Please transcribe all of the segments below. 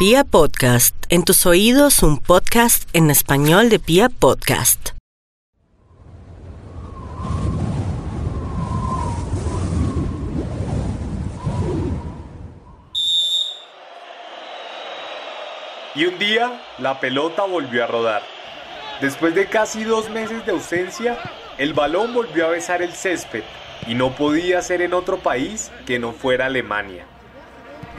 Pia Podcast, en tus oídos un podcast en español de Pia Podcast. Y un día la pelota volvió a rodar. Después de casi dos meses de ausencia, el balón volvió a besar el césped y no podía ser en otro país que no fuera Alemania.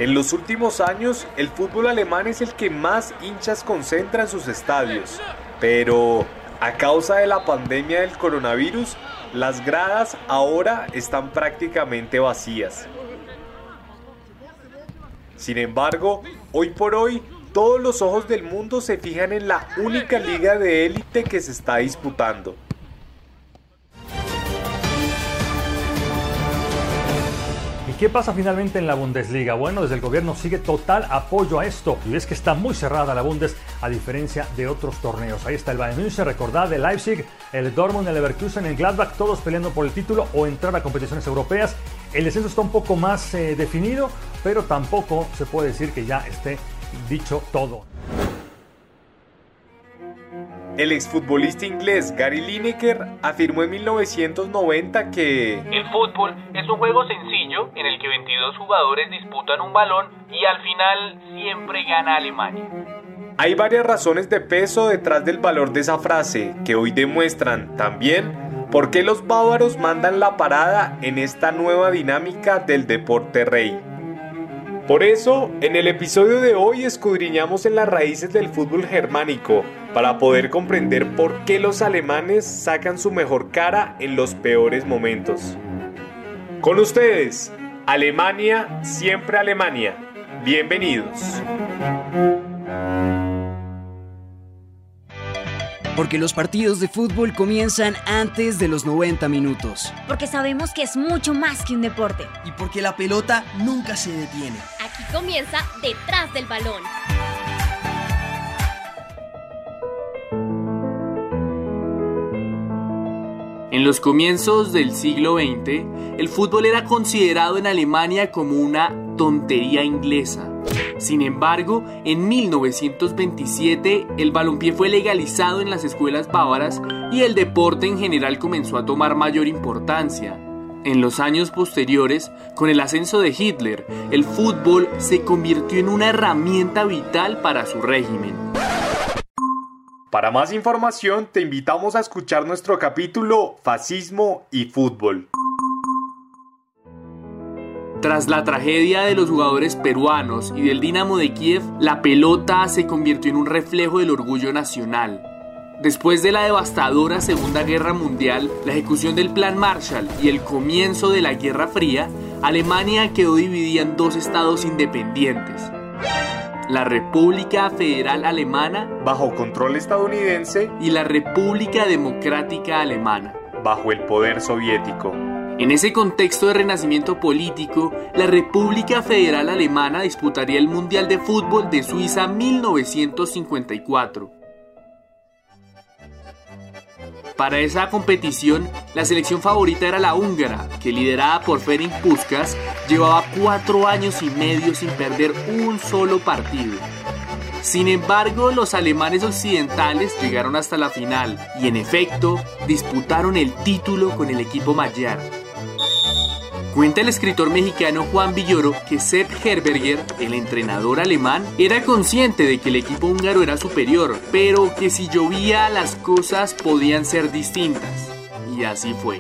En los últimos años, el fútbol alemán es el que más hinchas concentra en sus estadios, pero a causa de la pandemia del coronavirus, las gradas ahora están prácticamente vacías. Sin embargo, hoy por hoy, todos los ojos del mundo se fijan en la única liga de élite que se está disputando. Qué pasa finalmente en la Bundesliga? Bueno, desde el gobierno sigue total apoyo a esto. Y es que está muy cerrada la Bundes a diferencia de otros torneos. Ahí está el Bayern München, recordad, el Leipzig, el Dortmund, el Leverkusen, el Gladbach, todos peleando por el título o entrar a competiciones europeas. El descenso está un poco más eh, definido, pero tampoco se puede decir que ya esté dicho todo. El exfutbolista inglés Gary Lineker afirmó en 1990 que El fútbol es un juego sencillo en el que 22 jugadores disputan un balón y al final siempre gana Alemania. hay varias razones de peso detrás del valor de esa frase que hoy demuestran también por qué los bávaros mandan la parada en esta nueva dinámica del deporte rey. Por eso, en el episodio de hoy escudriñamos en las raíces del fútbol germánico para poder comprender por qué los alemanes sacan su mejor cara en los peores momentos. Con ustedes, Alemania, siempre Alemania. Bienvenidos. Porque los partidos de fútbol comienzan antes de los 90 minutos. Porque sabemos que es mucho más que un deporte. y porque la pelota nunca se detiene. Aquí comienza Detrás del Balón. En los comienzos del siglo XX, el fútbol era considerado en Alemania como una tontería inglesa. Sin embargo, en 1927 el balompié fue legalizado en las escuelas bávaras y el deporte en general comenzó a tomar mayor importancia. En los años posteriores, con el ascenso de Hitler, el fútbol se convirtió en una herramienta vital para su régimen. Para más información te invitamos a escuchar nuestro capítulo Fascismo y Fútbol. Tras la tragedia de los jugadores peruanos y del Dinamo de Kiev, la pelota se convirtió en un reflejo del orgullo nacional. Después de la devastadora Segunda Guerra Mundial, la ejecución del Plan Marshall y el comienzo de la Guerra Fría, Alemania quedó dividida en dos estados independientes. La República Federal Alemana Bajo control estadounidense, y la República Democrática Alemana. bajo el poder soviético. En ese contexto de renacimiento político, la República Federal Alemana disputaría el Mundial de Fútbol de Suiza 1954. Para esa competición, la selección favorita era la húngara, que liderada por Ferenc Puskas, llevaba cuatro años y medio sin perder un solo partido. Sin embargo, los alemanes occidentales llegaron hasta la final y en efecto disputaron el título con el equipo Magyar. Cuenta el escritor mexicano Juan Villoro que Sepp Herberger, el entrenador alemán, era consciente de que el equipo húngaro era superior, pero que si llovía las cosas podían ser distintas. Y así fue.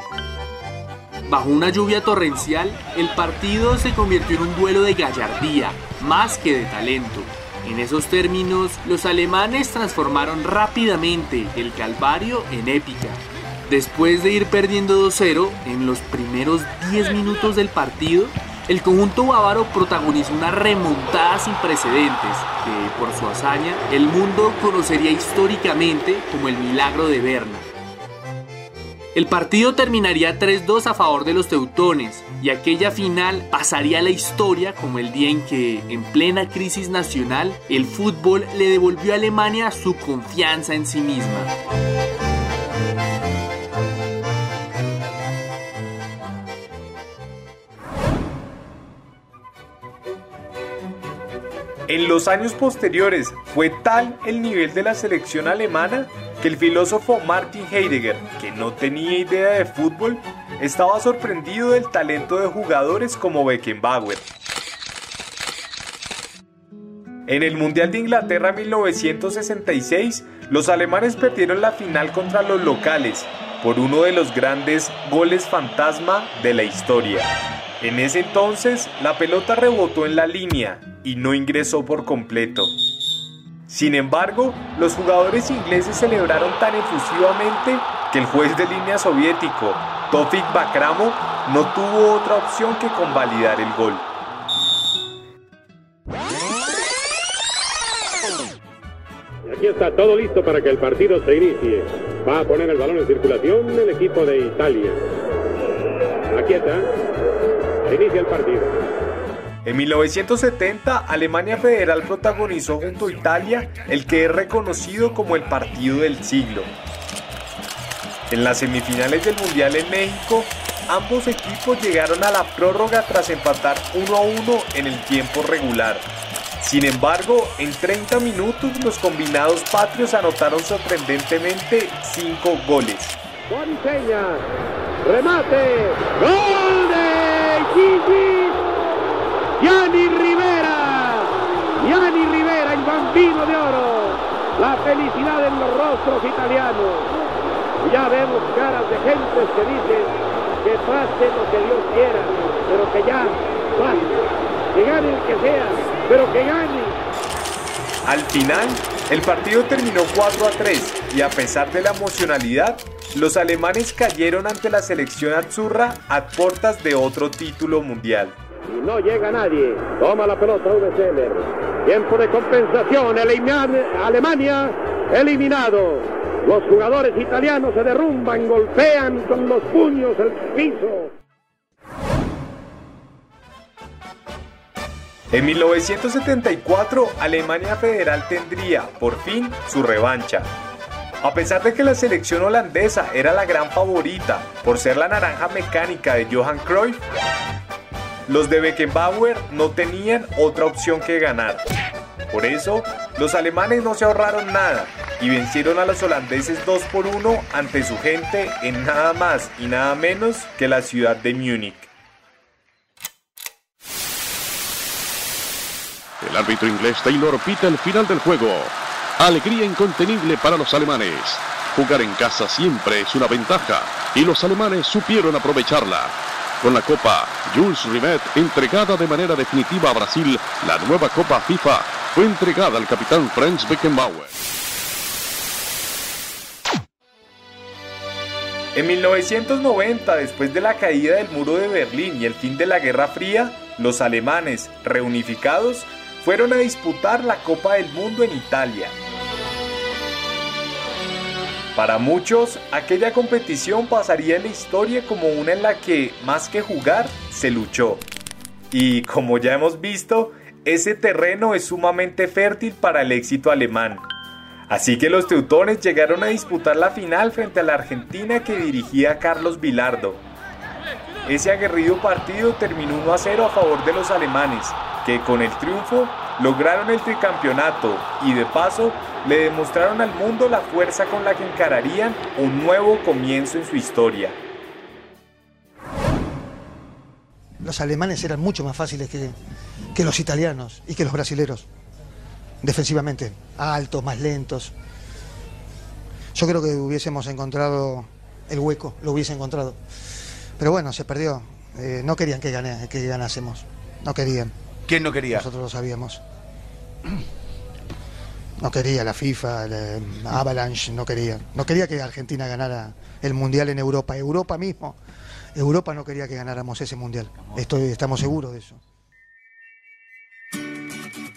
Bajo una lluvia torrencial, el partido se convirtió en un duelo de gallardía, más que de talento. En esos términos, los alemanes transformaron rápidamente el calvario en épica. Después de ir perdiendo 2-0 en los primeros 10 minutos del partido, el conjunto bávaro protagonizó una remontada sin precedentes que, por su hazaña, el mundo conocería históricamente como el milagro de Berna. El partido terminaría 3-2 a favor de los teutones y aquella final pasaría a la historia como el día en que, en plena crisis nacional, el fútbol le devolvió a Alemania su confianza en sí misma. En los años posteriores fue tal el nivel de la selección alemana que el filósofo Martin Heidegger, que no tenía idea de fútbol, estaba sorprendido del talento de jugadores como Beckenbauer. En el Mundial de Inglaterra 1966, los alemanes perdieron la final contra los locales por uno de los grandes goles fantasma de la historia. En ese entonces, la pelota rebotó en la línea y no ingresó por completo. Sin embargo, los jugadores ingleses celebraron tan efusivamente que el juez de línea soviético, Tofik Bakramo, no tuvo otra opción que convalidar el gol. Aquí está todo listo para que el partido se inicie. Va a poner el balón en circulación el equipo de Italia. Aquí está. Inicia el partido. En 1970, Alemania Federal protagonizó junto a Italia el que es reconocido como el partido del siglo. En las semifinales del Mundial en México, ambos equipos llegaron a la prórroga tras empatar 1 a 1 en el tiempo regular. Sin embargo, en 30 minutos los combinados patrios anotaron sorprendentemente 5 goles. remate, gol de Gigi, Gianni Rivera, Gianni Rivera, el bambino de oro, la felicidad en los rostros italianos. Ya vemos caras de gentes que dicen que pase lo que Dios quiera, pero que ya pase, que gane el que sea, pero que gane. Al final, el partido terminó 4 a 3 y a pesar de la emocionalidad, los alemanes cayeron ante la selección azurra a puertas de otro título mundial. Y no llega nadie. Toma la pelota Uwe. Tiempo de compensación. Alemania eliminado. Los jugadores italianos se derrumban, golpean con los puños el piso. En 1974, Alemania Federal tendría, por fin, su revancha. A pesar de que la selección holandesa era la gran favorita por ser la naranja mecánica de Johan Cruyff, los de Beckenbauer no tenían otra opción que ganar. Por eso, los alemanes no se ahorraron nada y vencieron a los holandeses 2 por 1 ante su gente en nada más y nada menos que la ciudad de Múnich. El árbitro inglés Taylor pita el final del juego. Alegría incontenible para los alemanes. Jugar en casa siempre es una ventaja y los alemanes supieron aprovecharla. Con la Copa Jules Rimet entregada de manera definitiva a Brasil, la nueva Copa FIFA fue entregada al capitán Franz Beckenbauer. En 1990, después de la caída del muro de Berlín y el fin de la Guerra Fría, los alemanes, reunificados, fueron a disputar la Copa del Mundo en Italia. Para muchos, aquella competición pasaría en la historia como una en la que, más que jugar, se luchó. Y como ya hemos visto, ese terreno es sumamente fértil para el éxito alemán. Así que los teutones llegaron a disputar la final frente a la Argentina que dirigía Carlos Vilardo. Ese aguerrido partido terminó 1 a 0 a favor de los alemanes, que con el triunfo lograron el tricampeonato y de paso le demostraron al mundo la fuerza con la que encararían un nuevo comienzo en su historia. Los alemanes eran mucho más fáciles que, que los italianos y que los brasileros defensivamente, altos, más lentos. Yo creo que hubiésemos encontrado el hueco, lo hubiese encontrado. Pero bueno, se perdió. Eh, no querían que, que ganásemos. No querían. ¿Quién no quería? Nosotros lo sabíamos. No quería la FIFA, la Avalanche, no quería. No quería que Argentina ganara el Mundial en Europa. Europa mismo. Europa no quería que ganáramos ese Mundial. Estoy, estamos seguros de eso.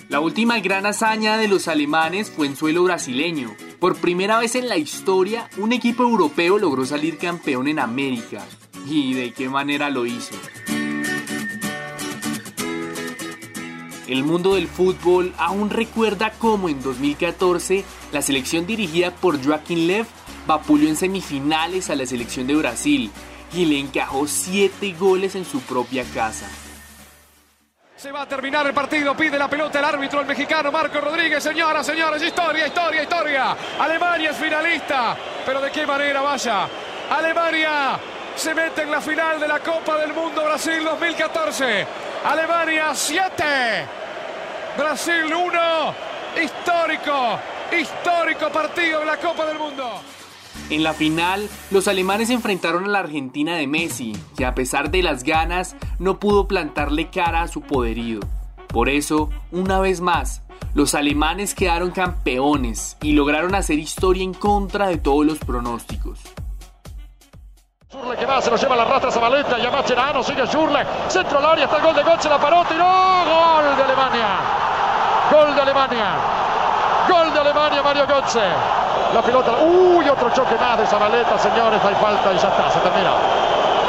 La última gran hazaña de los alemanes fue en suelo brasileño. Por primera vez en la historia, un equipo europeo logró salir campeón en América. ¿Y de qué manera lo hizo? El mundo del fútbol aún recuerda cómo en 2014 la selección dirigida por Joaquín Lev vapuleó en semifinales a la selección de Brasil y le encajó 7 goles en su propia casa. Se va a terminar el partido, pide la pelota el árbitro, el mexicano Marco Rodríguez. Señoras, señores, historia, historia, historia. Alemania es finalista, pero ¿de qué manera vaya? Alemania se mete en la final de la Copa del Mundo Brasil 2014. Alemania 7, Brasil 1. Histórico, histórico partido en la Copa del Mundo. En la final, los alemanes enfrentaron a la Argentina de Messi, que a pesar de las ganas, no pudo plantarle cara a su poderío. Por eso, una vez más, los alemanes quedaron campeones y lograron hacer historia en contra de todos los pronósticos. Schurle que va, se lo lleva la rastra Zabaleta, llama Cherano, sigue Schurle, centro al área, está el gol de Götze, la paró, tiró, gol de Alemania, gol de Alemania, gol de Alemania, Mario Götze, la pelota, uy, otro choque más de Zabaleta, señores, hay falta y ya está, se termina,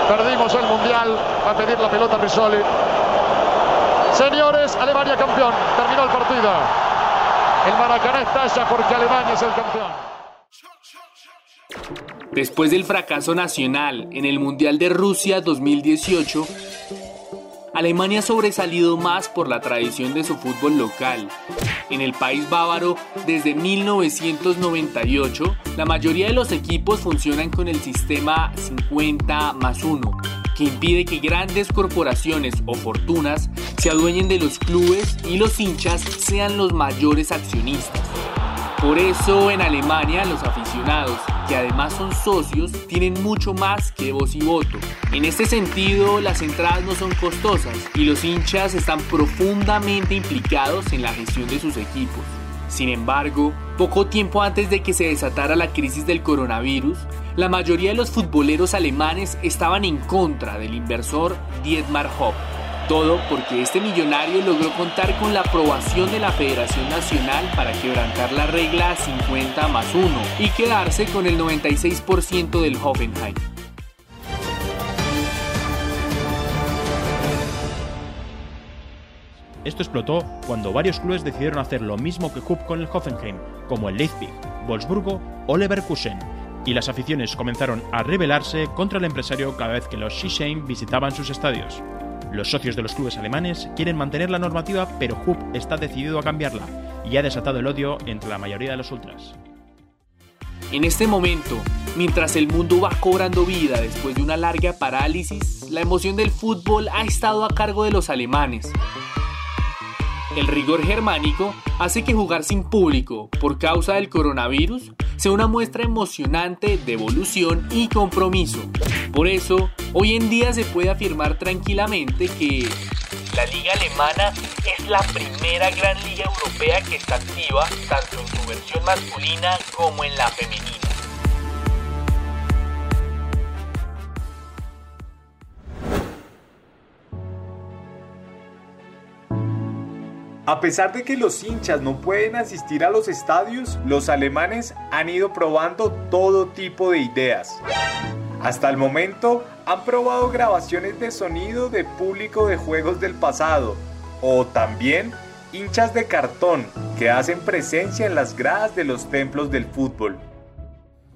perdimos el Mundial, va a pedir la pelota Risoli, señores, Alemania campeón, terminó el partido, el Maracaná estalla porque Alemania es el campeón. Después del fracaso nacional en el Mundial de Rusia 2018, Alemania ha sobresalido más por la tradición de su fútbol local. En el país bávaro, desde 1998, la mayoría de los equipos funcionan con el sistema 50 más 1, que impide que grandes corporaciones o fortunas se adueñen de los clubes y los hinchas sean los mayores accionistas. Por eso en Alemania los aficionados, que además son socios, tienen mucho más que voz y voto. En este sentido, las entradas no son costosas y los hinchas están profundamente implicados en la gestión de sus equipos. Sin embargo, poco tiempo antes de que se desatara la crisis del coronavirus, la mayoría de los futboleros alemanes estaban en contra del inversor Dietmar Hopp todo porque este millonario logró contar con la aprobación de la Federación Nacional para quebrantar la regla 50 más 1 y quedarse con el 96% del Hoffenheim. Esto explotó cuando varios clubes decidieron hacer lo mismo que Hub con el Hoffenheim, como el Leipzig, Wolfsburgo o Leverkusen, y las aficiones comenzaron a rebelarse contra el empresario cada vez que los Shisheim visitaban sus estadios. Los socios de los clubes alemanes quieren mantener la normativa, pero Hub está decidido a cambiarla y ha desatado el odio entre la mayoría de los ultras. En este momento, mientras el mundo va cobrando vida después de una larga parálisis, la emoción del fútbol ha estado a cargo de los alemanes. El rigor germánico hace que jugar sin público por causa del coronavirus sea una muestra emocionante de evolución y compromiso. Por eso, hoy en día se puede afirmar tranquilamente que la liga alemana es la primera gran liga europea que está activa tanto en su versión masculina como en la femenina. A pesar de que los hinchas no pueden asistir a los estadios, los alemanes han ido probando todo tipo de ideas. Hasta el momento han probado grabaciones de sonido de público de juegos del pasado o también hinchas de cartón que hacen presencia en las gradas de los templos del fútbol.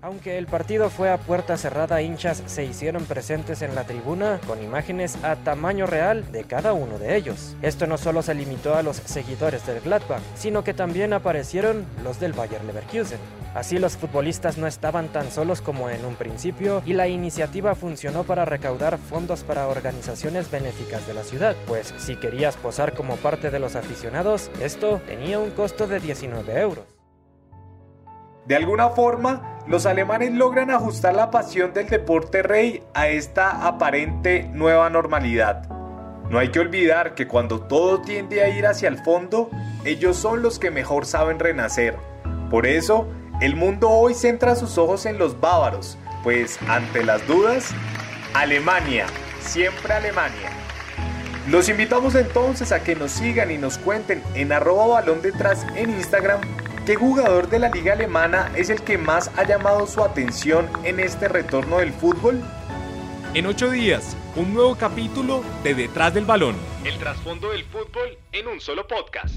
Aunque el partido fue a puerta cerrada, hinchas se hicieron presentes en la tribuna con imágenes a tamaño real de cada uno de ellos. Esto no solo se limitó a los seguidores del Gladbach, sino que también aparecieron los del Bayer Leverkusen. Así los futbolistas no estaban tan solos como en un principio y la iniciativa funcionó para recaudar fondos para organizaciones benéficas de la ciudad, pues si querías posar como parte de los aficionados, esto tenía un costo de 19 euros. De alguna forma, los alemanes logran ajustar la pasión del deporte rey a esta aparente nueva normalidad. No hay que olvidar que cuando todo tiende a ir hacia el fondo, ellos son los que mejor saben renacer. Por eso, el mundo hoy centra sus ojos en los bávaros, pues ante las dudas, Alemania, siempre Alemania. Los invitamos entonces a que nos sigan y nos cuenten en arroba balón detrás en Instagram ¿Qué jugador de la liga alemana es el que más ha llamado su atención en este retorno del fútbol? En ocho días, un nuevo capítulo de Detrás del Balón. El trasfondo del fútbol en un solo podcast.